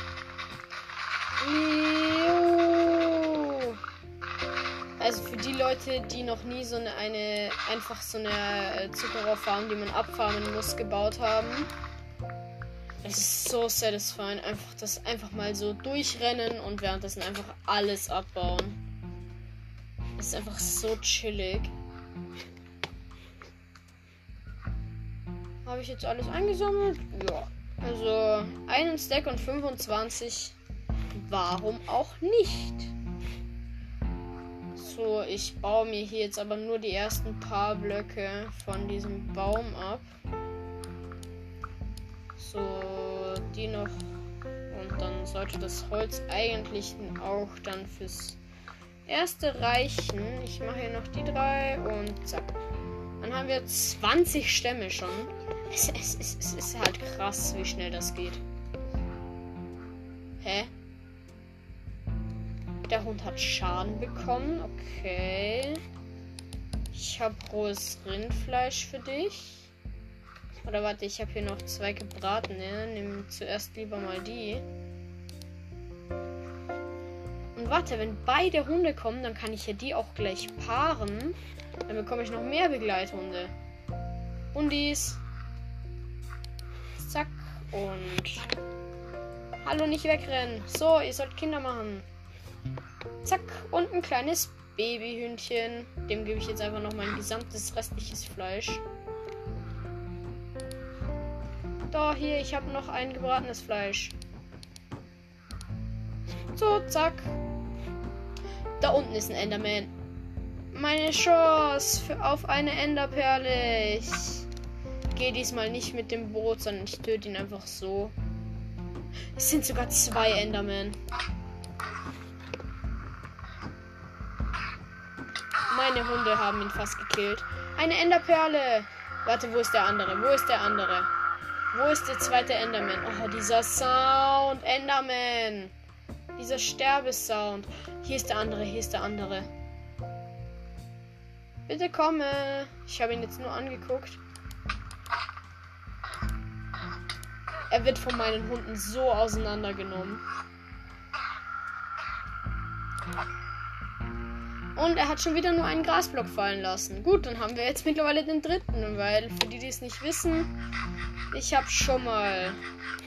Also für die Leute, die noch nie so eine, eine einfach so eine äh, Zuckerrohrfarm, die man abfarmen muss, gebaut haben. Es ist so satisfying, einfach das einfach mal so durchrennen und währenddessen einfach alles abbauen. Es ist einfach so chillig. Habe ich jetzt alles eingesammelt? Ja. Also einen Stack und 25. Warum auch nicht? So, ich baue mir hier jetzt aber nur die ersten paar Blöcke von diesem Baum ab. Die noch. Und dann sollte das Holz eigentlich auch dann fürs erste reichen. Ich mache hier noch die drei und zack. Dann haben wir 20 Stämme schon. Es, es, es, es ist halt krass, wie schnell das geht. Hä? Der Hund hat Schaden bekommen. Okay. Ich habe rohes Rindfleisch für dich. Oder warte, ich habe hier noch zwei gebratene. Nimm zuerst lieber mal die. Und warte, wenn beide Hunde kommen, dann kann ich ja die auch gleich paaren. Dann bekomme ich noch mehr Begleithunde. Hundis. Zack. Und. Hallo, nicht wegrennen. So, ihr sollt Kinder machen. Zack. Und ein kleines Babyhündchen. Dem gebe ich jetzt einfach noch mein gesamtes restliches Fleisch. Da, hier, ich habe noch ein gebratenes Fleisch. So, zack. Da unten ist ein Enderman. Meine Chance auf eine Enderperle. Ich gehe diesmal nicht mit dem Boot, sondern ich töte ihn einfach so. Es sind sogar zwei Endermen. Meine Hunde haben ihn fast gekillt. Eine Enderperle. Warte, wo ist der andere? Wo ist der andere? Wo ist der zweite Enderman? Oh, dieser Sound. Enderman. Dieser Sterbesound. Hier ist der andere, hier ist der andere. Bitte komme. Ich habe ihn jetzt nur angeguckt. Er wird von meinen Hunden so auseinandergenommen. Und er hat schon wieder nur einen Grasblock fallen lassen. Gut, dann haben wir jetzt mittlerweile den dritten, weil für die, die es nicht wissen, ich habe schon mal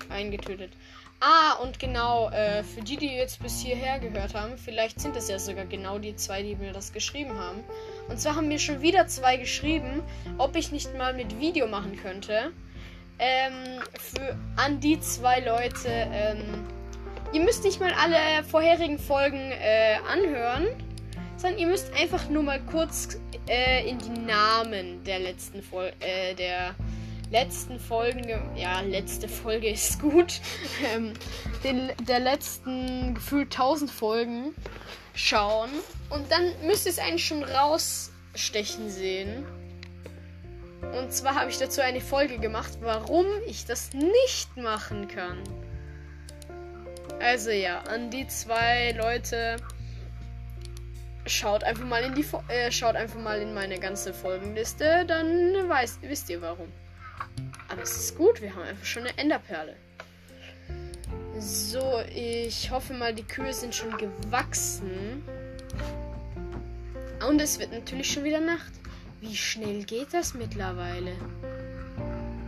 einen getötet. Ah, und genau, äh, für die, die jetzt bis hierher gehört haben, vielleicht sind es ja sogar genau die zwei, die mir das geschrieben haben. Und zwar haben mir schon wieder zwei geschrieben, ob ich nicht mal mit Video machen könnte. Ähm, für, an die zwei Leute. Ähm, ihr müsst nicht mal alle vorherigen Folgen äh, anhören, sondern ihr müsst einfach nur mal kurz äh, in die Namen der letzten Folge, äh, der letzten Folgen, ja, letzte Folge [laughs] ist gut, ähm, den, der letzten gefühlt 1000 Folgen schauen. Und dann müsst ihr es eigentlich schon rausstechen sehen. Und zwar habe ich dazu eine Folge gemacht, warum ich das nicht machen kann. Also ja, an die zwei Leute schaut einfach mal in die äh, schaut einfach mal in meine ganze Folgenliste, dann weiß, wisst ihr warum. Aber es ist gut, wir haben einfach schon eine Enderperle. So, ich hoffe mal, die Kühe sind schon gewachsen. Und es wird natürlich schon wieder Nacht. Wie schnell geht das mittlerweile?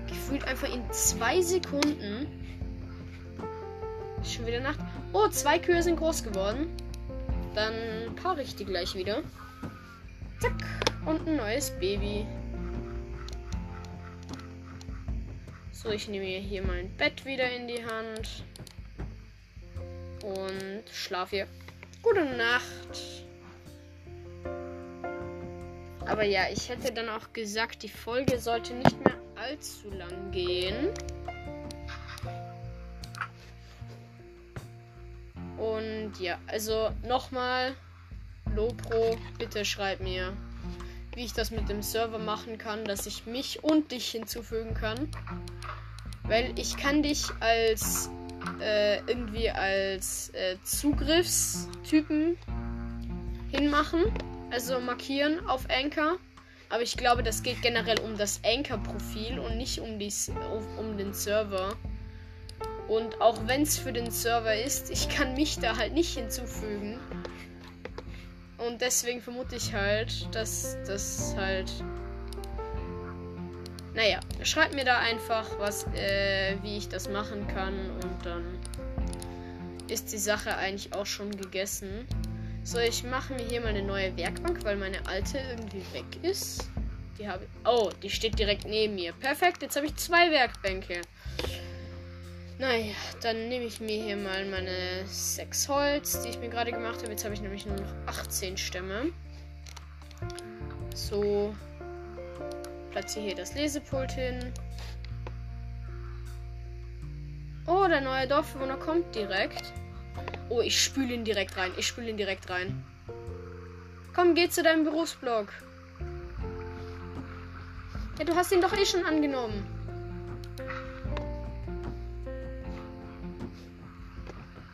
Gefühlt einfach in zwei Sekunden. Schon wieder Nacht. Oh, zwei Kühe sind groß geworden. Dann paare ich die gleich wieder. Zack. Und ein neues Baby. So, ich nehme hier mein Bett wieder in die Hand. Und schlaf hier. Gute Nacht. Aber ja, ich hätte dann auch gesagt, die Folge sollte nicht mehr allzu lang gehen. Und ja, also nochmal, Lopro, bitte schreib mir, wie ich das mit dem Server machen kann, dass ich mich und dich hinzufügen kann. Weil ich kann dich als äh, irgendwie als äh, Zugriffstypen hinmachen. Also markieren auf Anchor. Aber ich glaube, das geht generell um das Anchor-Profil und nicht um, die, um den Server. Und auch wenn es für den Server ist, ich kann mich da halt nicht hinzufügen. Und deswegen vermute ich halt, dass das halt naja, schreibt mir da einfach, was, äh, wie ich das machen kann und dann ist die Sache eigentlich auch schon gegessen. So, ich mache mir hier mal eine neue Werkbank, weil meine alte irgendwie weg ist. Die habe Oh, die steht direkt neben mir. Perfekt, jetzt habe ich zwei Werkbänke. Naja, dann nehme ich mir hier mal meine sechs Holz, die ich mir gerade gemacht habe. Jetzt habe ich nämlich nur noch 18 Stämme. So. Platziere hier das Lesepult hin. Oh, der neue Dorfbewohner kommt direkt. Oh, ich spüle ihn direkt rein. Ich spüle ihn direkt rein. Komm, geh zu deinem Berufsblock. Ja, du hast ihn doch eh schon angenommen.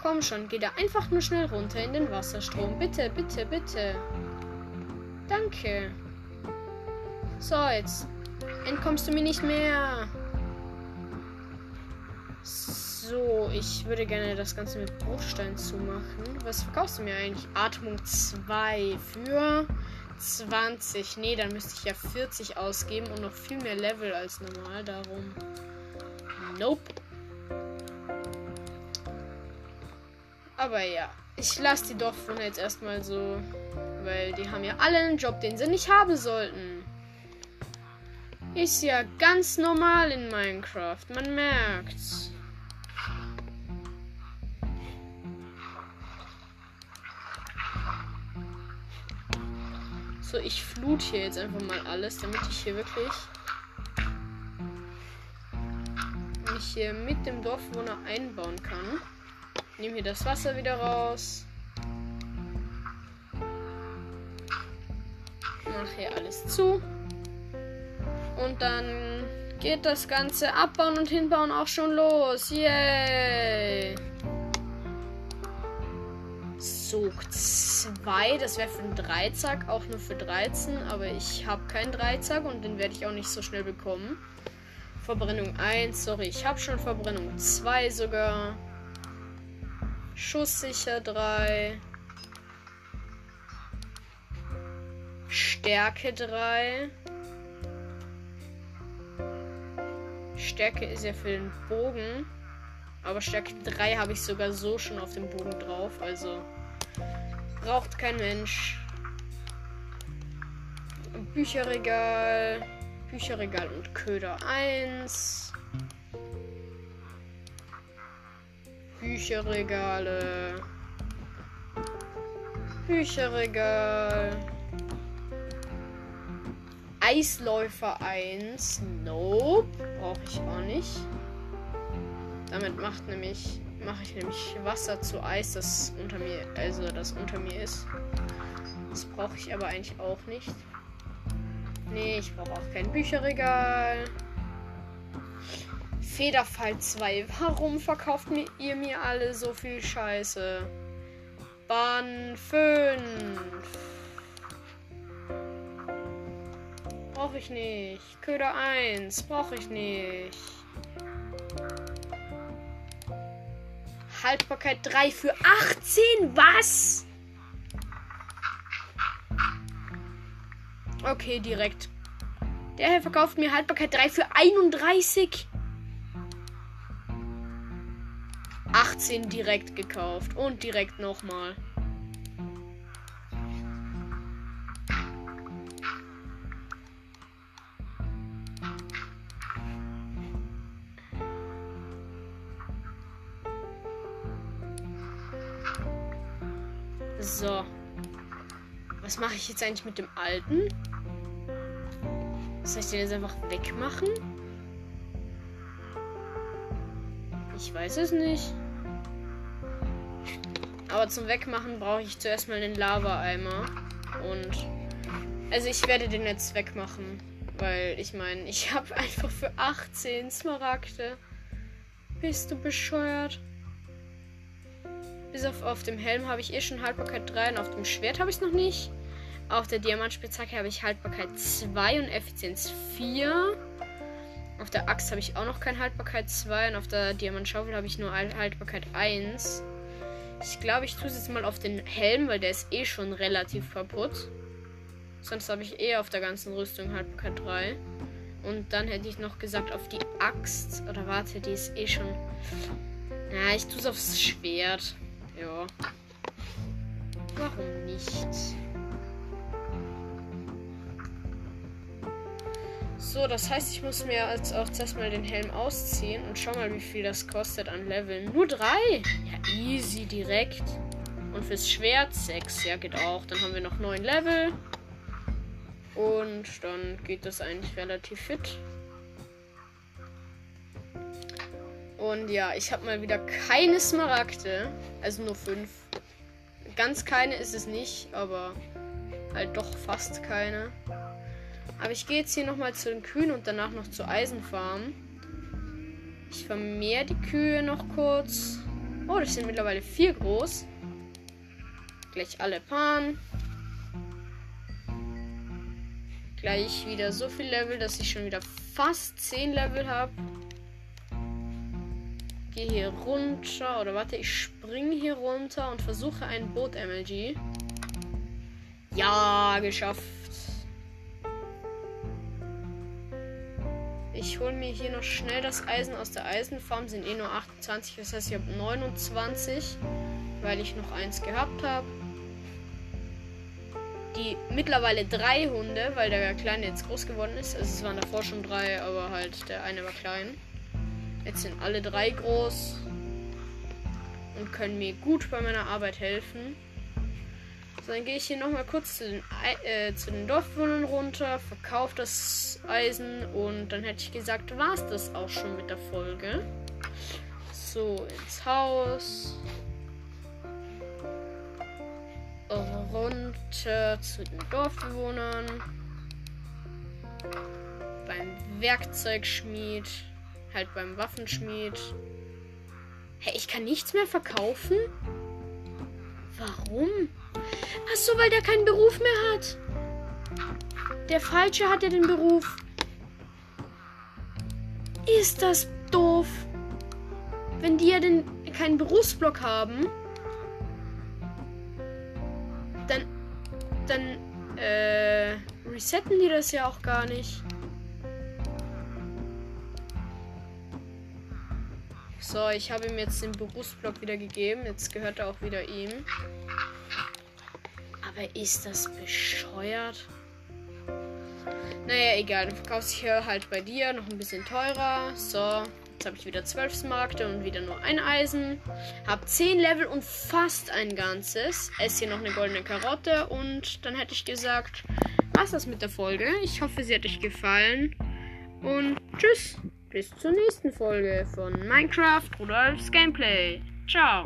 Komm schon, geh da einfach nur schnell runter in den Wasserstrom. Bitte, bitte, bitte. Danke. So, jetzt entkommst du mir nicht mehr. So, ich würde gerne das Ganze mit Bruchstein zumachen. Was verkaufst du mir eigentlich? Atmung 2 für 20. Nee, dann müsste ich ja 40 ausgeben und noch viel mehr Level als normal. Darum. Nope. Aber ja, ich lasse die Dorfbewohner jetzt erstmal so. Weil die haben ja alle einen Job, den sie nicht haben sollten. Ist ja ganz normal in Minecraft. Man merkt's. So, ich flut hier jetzt einfach mal alles, damit ich hier wirklich mich hier mit dem Dorfbewohner einbauen kann. Nehme hier das Wasser wieder raus. Mach hier alles zu. Und dann geht das ganze Abbauen und Hinbauen auch schon los. Yay! Sog 2, das wäre für einen Dreizack, auch nur für 13, aber ich habe keinen Dreizack und den werde ich auch nicht so schnell bekommen. Verbrennung 1, sorry, ich habe schon Verbrennung 2 sogar. Schusssicher 3. Stärke 3. Stärke ist ja für den Bogen. Aber Stärke 3 habe ich sogar so schon auf dem Bogen drauf. Also braucht kein Mensch. Bücherregal. Bücherregal und Köder 1. Bücherregale. Bücherregal. Eisläufer 1. Nope. Brauche ich auch nicht. Damit macht nämlich mache ich nämlich Wasser zu Eis, das unter mir, also das unter mir ist. Das brauche ich aber eigentlich auch nicht. Nee, ich brauche auch kein Bücherregal. Federfall 2. Warum verkauft ihr mir alle so viel Scheiße? Bahn 5. Brauche ich nicht. Köder 1. Brauche ich nicht. Haltbarkeit 3 für 18. Was? Okay, direkt. Der Herr verkauft mir Haltbarkeit 3 für 31. 18 direkt gekauft. Und direkt nochmal. So. Was mache ich jetzt eigentlich mit dem alten? Soll ich den jetzt einfach wegmachen? Ich weiß es nicht. Aber zum Wegmachen brauche ich zuerst mal den Lava-Eimer. Und. Also ich werde den jetzt wegmachen. Weil ich meine, ich [laughs] habe einfach für 18 Smaragde. Bist du bescheuert? Bis auf, auf dem Helm habe ich eh schon Haltbarkeit 3 und auf dem Schwert habe ich es noch nicht. Auf der Diamantspitzhacke habe ich Haltbarkeit 2 und Effizienz 4. Auf der Axt habe ich auch noch keine Haltbarkeit 2 und auf der Diamantschaufel habe ich nur Haltbarkeit 1. Ich glaube, ich tue es jetzt mal auf den Helm, weil der ist eh schon relativ kaputt. Sonst habe ich eh auf der ganzen Rüstung Haltbarkeit 3. Und dann hätte ich noch gesagt auf die Axt. Oder warte, die ist eh schon. Na, ich tue es aufs Schwert. Ja. Warum nicht? So, das heißt, ich muss mir jetzt auch zuerst mal den Helm ausziehen und schau mal, wie viel das kostet an Leveln. Nur drei? Ja, easy, direkt. Und fürs Schwert sechs. Ja, geht auch. Dann haben wir noch neun Level. Und dann geht das eigentlich relativ fit. Und ja, ich habe mal wieder keine Smaragde. Also nur fünf. Ganz keine ist es nicht, aber halt doch fast keine. Aber ich gehe jetzt hier nochmal zu den Kühen und danach noch zur Eisenfarm. Ich vermehre die Kühe noch kurz. Oh, die sind mittlerweile vier groß. Gleich alle Paaren. Gleich wieder so viel Level, dass ich schon wieder fast 10 Level habe. Gehe hier runter. Oder warte, ich springe hier runter und versuche ein Boot-MLG. Ja, geschafft. Ich hole mir hier noch schnell das Eisen aus der Eisenfarm. Sind eh nur 28, das heißt, ich habe 29, weil ich noch eins gehabt habe die mittlerweile drei Hunde, weil der kleine jetzt groß geworden ist. Also es waren davor schon drei, aber halt der eine war klein. Jetzt sind alle drei groß und können mir gut bei meiner Arbeit helfen. So, dann gehe ich hier nochmal kurz zu den, äh, den Dorfbewohnern runter, verkaufe das Eisen und dann hätte ich gesagt, war es das auch schon mit der Folge. So, ins Haus runter zu den Dorfbewohnern. Beim Werkzeugschmied. Halt beim Waffenschmied. Hey, ich kann nichts mehr verkaufen? Warum? Ach so, weil der keinen Beruf mehr hat. Der Falsche hat ja den Beruf. Ist das doof? Wenn die ja den keinen Berufsblock haben, dann, dann, äh, resetten die das ja auch gar nicht. So, ich habe ihm jetzt den Berufsblock wieder gegeben. Jetzt gehört er auch wieder ihm. Aber ist das bescheuert? Naja, egal. Dann verkaufst du hier halt bei dir noch ein bisschen teurer. So. Jetzt habe ich wieder 12 Smaragde und wieder nur ein Eisen. Habe 10 Level und fast ein ganzes. Esse hier noch eine goldene Karotte und dann hätte ich gesagt, was das mit der Folge. Ich hoffe, sie hat euch gefallen. Und tschüss. Bis zur nächsten Folge von Minecraft Rudolfs Gameplay. Ciao.